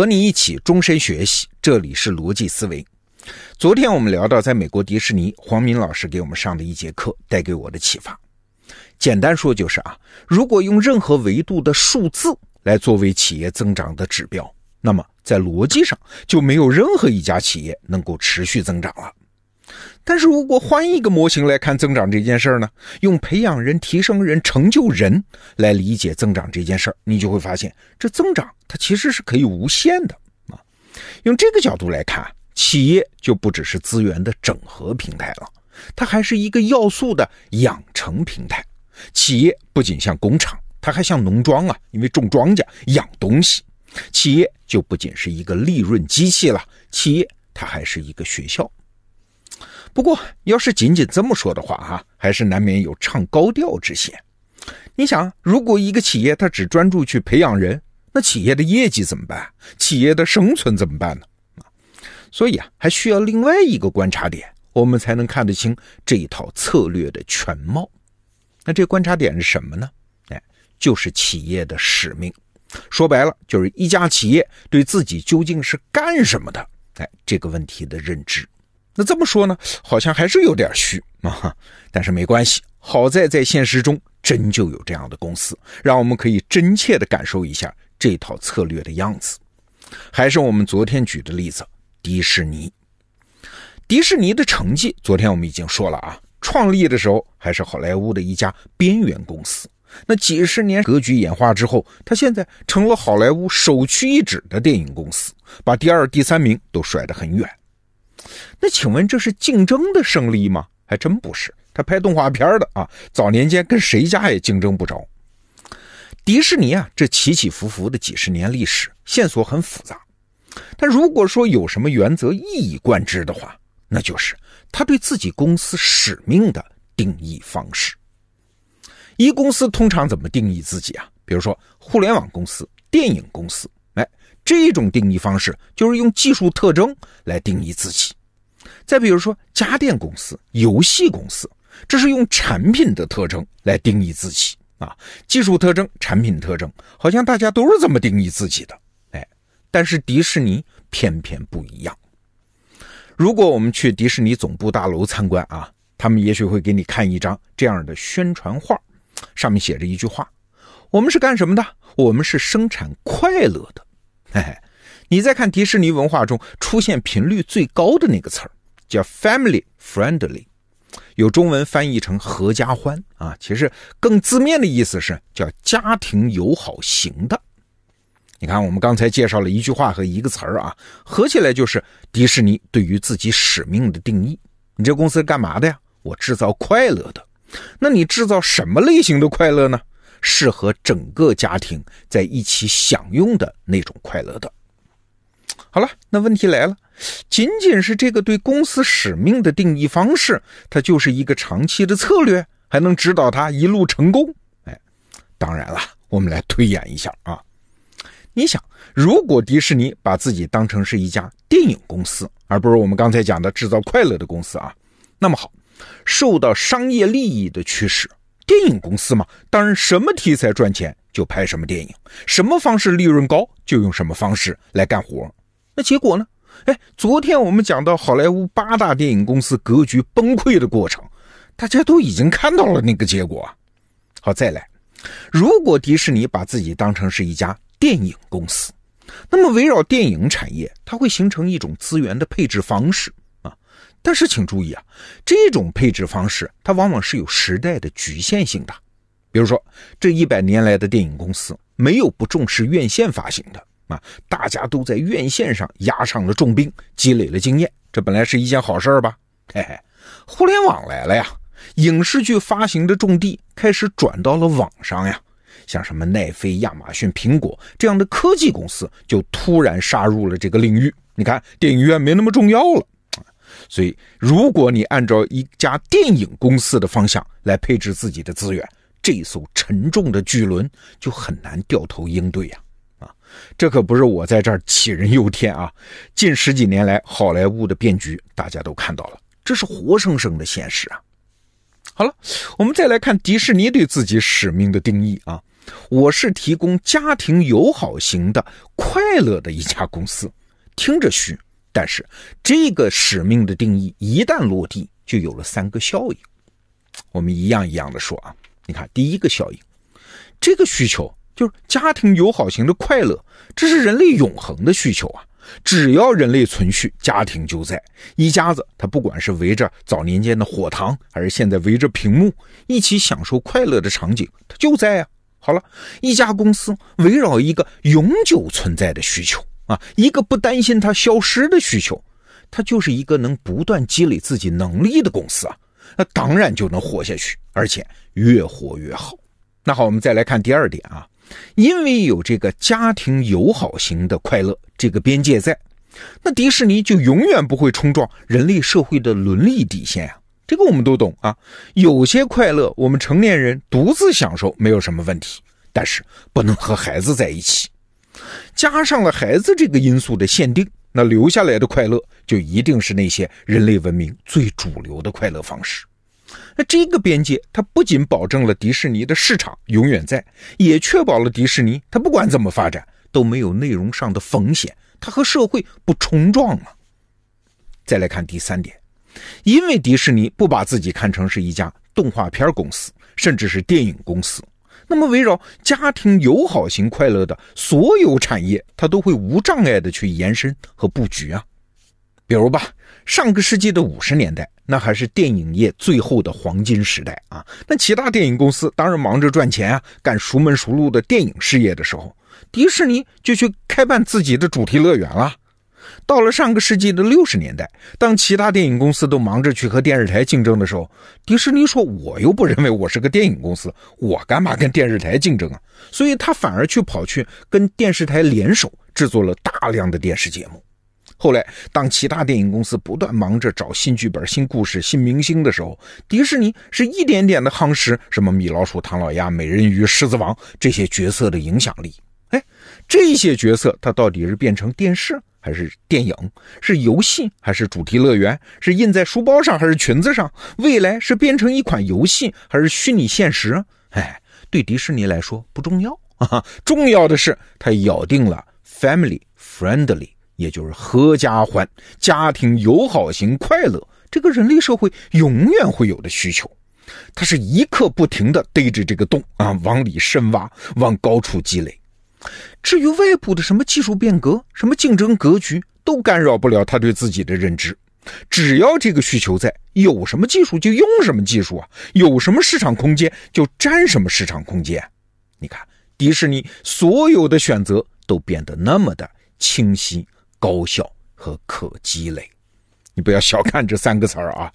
和你一起终身学习，这里是逻辑思维。昨天我们聊到，在美国迪士尼，黄明老师给我们上的一节课带给我的启发。简单说就是啊，如果用任何维度的数字来作为企业增长的指标，那么在逻辑上就没有任何一家企业能够持续增长了。但是如果换一个模型来看增长这件事儿呢？用培养人、提升人、成就人来理解增长这件事儿，你就会发现，这增长它其实是可以无限的啊。用这个角度来看，企业就不只是资源的整合平台了，它还是一个要素的养成平台。企业不仅像工厂，它还像农庄啊，因为种庄稼、养东西。企业就不仅是一个利润机器了，企业它还是一个学校。不过，要是仅仅这么说的话，哈，还是难免有唱高调之嫌。你想，如果一个企业它只专注去培养人，那企业的业绩怎么办？企业的生存怎么办呢？所以啊，还需要另外一个观察点，我们才能看得清这一套策略的全貌。那这观察点是什么呢？哎，就是企业的使命。说白了，就是一家企业对自己究竟是干什么的？哎，这个问题的认知。那这么说呢，好像还是有点虚啊。但是没关系，好在在现实中真就有这样的公司，让我们可以真切的感受一下这套策略的样子。还是我们昨天举的例子，迪士尼。迪士尼的成绩，昨天我们已经说了啊，创立的时候还是好莱坞的一家边缘公司。那几十年格局演化之后，它现在成了好莱坞首屈一指的电影公司，把第二、第三名都甩得很远。那请问这是竞争的胜利吗？还真不是。他拍动画片的啊，早年间跟谁家也竞争不着。迪士尼啊，这起起伏伏的几十年历史，线索很复杂。但如果说有什么原则一以贯之的话，那就是他对自己公司使命的定义方式。一公司通常怎么定义自己啊？比如说互联网公司、电影公司。哎这种定义方式就是用技术特征来定义自己。再比如说家电公司、游戏公司，这是用产品的特征来定义自己啊。技术特征、产品特征，好像大家都是这么定义自己的。哎，但是迪士尼偏偏不一样。如果我们去迪士尼总部大楼参观啊，他们也许会给你看一张这样的宣传画，上面写着一句话：“我们是干什么的？我们是生产快乐的。”嘿嘿，你再看迪士尼文化中出现频率最高的那个词儿，叫 “family friendly”，有中文翻译成“合家欢”啊。其实更字面的意思是叫“家庭友好型的”。你看，我们刚才介绍了一句话和一个词儿啊，合起来就是迪士尼对于自己使命的定义。你这公司干嘛的呀？我制造快乐的。那你制造什么类型的快乐呢？适合整个家庭在一起享用的那种快乐的。好了，那问题来了，仅仅是这个对公司使命的定义方式，它就是一个长期的策略，还能指导他一路成功？哎，当然了，我们来推演一下啊。你想，如果迪士尼把自己当成是一家电影公司，而不是我们刚才讲的制造快乐的公司啊，那么好，受到商业利益的驱使。电影公司嘛，当然什么题材赚钱就拍什么电影，什么方式利润高就用什么方式来干活。那结果呢？哎，昨天我们讲到好莱坞八大电影公司格局崩溃的过程，大家都已经看到了那个结果啊。好，再来，如果迪士尼把自己当成是一家电影公司，那么围绕电影产业，它会形成一种资源的配置方式啊。但是请注意啊，这种配置方式它往往是有时代的局限性的。比如说，这一百年来的电影公司没有不重视院线发行的啊，大家都在院线上压上了重兵，积累了经验，这本来是一件好事吧？嘿嘿，互联网来了呀，影视剧发行的重地开始转到了网上呀，像什么奈飞、亚马逊、苹果这样的科技公司就突然杀入了这个领域。你看，电影院没那么重要了。所以，如果你按照一家电影公司的方向来配置自己的资源，这艘沉重的巨轮就很难掉头应对呀！这可不是我在这儿杞人忧天啊！近十几年来，好莱坞的变局大家都看到了，这是活生生的现实啊！好了，我们再来看迪士尼对自己使命的定义啊，我是提供家庭友好型的快乐的一家公司，听着虚，但是这个使命的定义一旦落地，就有了三个效应。我们一样一样的说啊，你看第一个效应，这个需求就是家庭友好型的快乐，这是人类永恒的需求啊。只要人类存续，家庭就在。一家子，他不管是围着早年间的火塘，还是现在围着屏幕一起享受快乐的场景，他就在啊。好了，一家公司围绕一个永久存在的需求啊，一个不担心它消失的需求，它就是一个能不断积累自己能力的公司啊。那当然就能活下去，而且越活越好。那好，我们再来看第二点啊。因为有这个家庭友好型的快乐这个边界在，那迪士尼就永远不会冲撞人类社会的伦理底线啊！这个我们都懂啊。有些快乐我们成年人独自享受没有什么问题，但是不能和孩子在一起。加上了孩子这个因素的限定，那留下来的快乐就一定是那些人类文明最主流的快乐方式。那这个边界，它不仅保证了迪士尼的市场永远在，也确保了迪士尼它不管怎么发展都没有内容上的风险，它和社会不冲撞嘛。再来看第三点，因为迪士尼不把自己看成是一家动画片公司，甚至是电影公司，那么围绕家庭友好型快乐的所有产业，它都会无障碍的去延伸和布局啊。比如吧，上个世纪的五十年代。那还是电影业最后的黄金时代啊！那其他电影公司当然忙着赚钱啊，干熟门熟路的电影事业的时候，迪士尼就去开办自己的主题乐园了。到了上个世纪的六十年代，当其他电影公司都忙着去和电视台竞争的时候，迪士尼说：“我又不认为我是个电影公司，我干嘛跟电视台竞争啊？”所以，他反而去跑去跟电视台联手，制作了大量的电视节目。后来，当其他电影公司不断忙着找新剧本、新故事、新明星的时候，迪士尼是一点点的夯实什么米老鼠、唐老鸭、美人鱼、狮子王这些角色的影响力。哎，这些角色它到底是变成电视还是电影？是游戏还是主题乐园？是印在书包上还是裙子上？未来是变成一款游戏还是虚拟现实？哎，对迪士尼来说不重要啊，重要的是它咬定了 family friendly。也就是合家欢、家庭友好型快乐，这个人类社会永远会有的需求，它是一刻不停的逮着这个洞啊，往里深挖，往高处积累。至于外部的什么技术变革、什么竞争格局，都干扰不了他对自己的认知。只要这个需求在，有什么技术就用什么技术啊，有什么市场空间就占什么市场空间。你看，迪士尼所有的选择都变得那么的清晰。高效和可积累，你不要小看这三个词儿啊！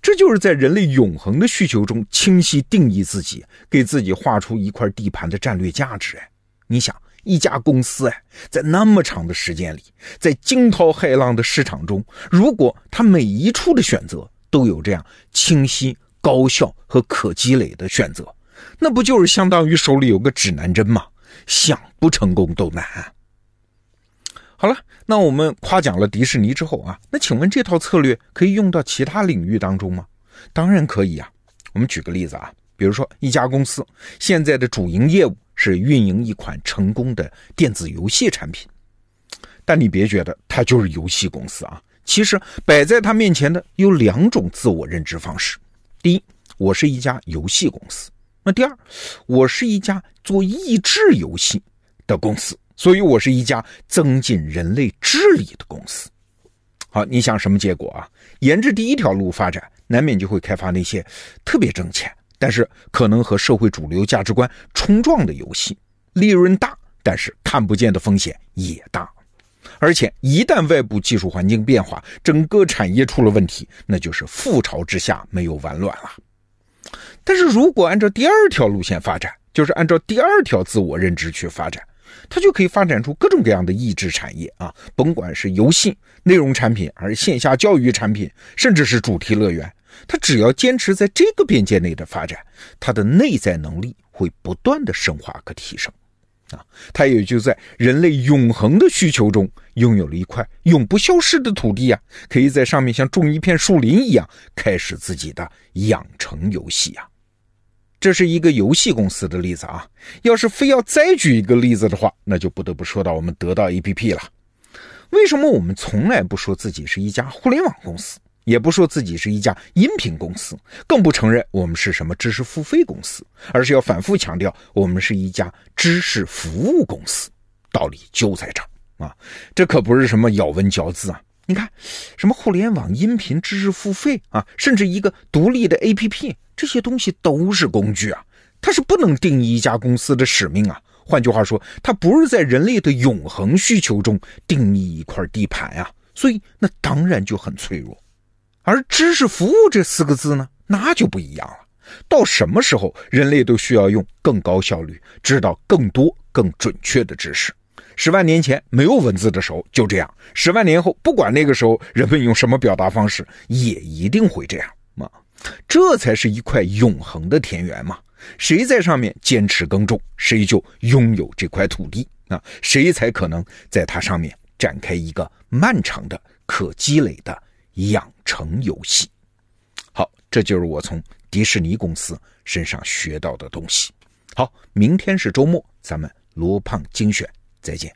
这就是在人类永恒的需求中清晰定义自己，给自己画出一块地盘的战略价值。哎，你想，一家公司哎，在那么长的时间里，在惊涛骇浪的市场中，如果它每一处的选择都有这样清晰、高效和可积累的选择，那不就是相当于手里有个指南针吗？想不成功都难。好了，那我们夸奖了迪士尼之后啊，那请问这套策略可以用到其他领域当中吗？当然可以啊。我们举个例子啊，比如说一家公司现在的主营业务是运营一款成功的电子游戏产品，但你别觉得它就是游戏公司啊，其实摆在它面前的有两种自我认知方式：第一，我是一家游戏公司；那第二，我是一家做益智游戏的公司。所以，我是一家增进人类智力的公司。好，你想什么结果啊？沿着第一条路发展，难免就会开发那些特别挣钱，但是可能和社会主流价值观冲撞的游戏，利润大，但是看不见的风险也大。而且，一旦外部技术环境变化，整个产业出了问题，那就是覆巢之下没有完卵了。但是如果按照第二条路线发展，就是按照第二条自我认知去发展。它就可以发展出各种各样的益智产业啊，甭管是游戏内容产品，还是线下教育产品，甚至是主题乐园，它只要坚持在这个边界内的发展，它的内在能力会不断的深化和提升。啊，他也就在人类永恒的需求中拥有了一块永不消失的土地啊，可以在上面像种一片树林一样开始自己的养成游戏呀。这是一个游戏公司的例子啊。要是非要再举一个例子的话，那就不得不说到我们得到 APP 了。为什么我们从来不说自己是一家互联网公司，也不说自己是一家音频公司，更不承认我们是什么知识付费公司，而是要反复强调我们是一家知识服务公司？道理就在这儿啊！这可不是什么咬文嚼字啊！你看，什么互联网音频知识付费啊，甚至一个独立的 APP。这些东西都是工具啊，它是不能定义一家公司的使命啊。换句话说，它不是在人类的永恒需求中定义一块地盘呀，所以那当然就很脆弱。而知识服务这四个字呢，那就不一样了。到什么时候，人类都需要用更高效率，知道更多、更准确的知识。十万年前没有文字的时候就这样，十万年后，不管那个时候人们用什么表达方式，也一定会这样啊。这才是一块永恒的田园嘛！谁在上面坚持耕种，谁就拥有这块土地啊！谁才可能在它上面展开一个漫长的可积累的养成游戏。好，这就是我从迪士尼公司身上学到的东西。好，明天是周末，咱们罗胖精选，再见。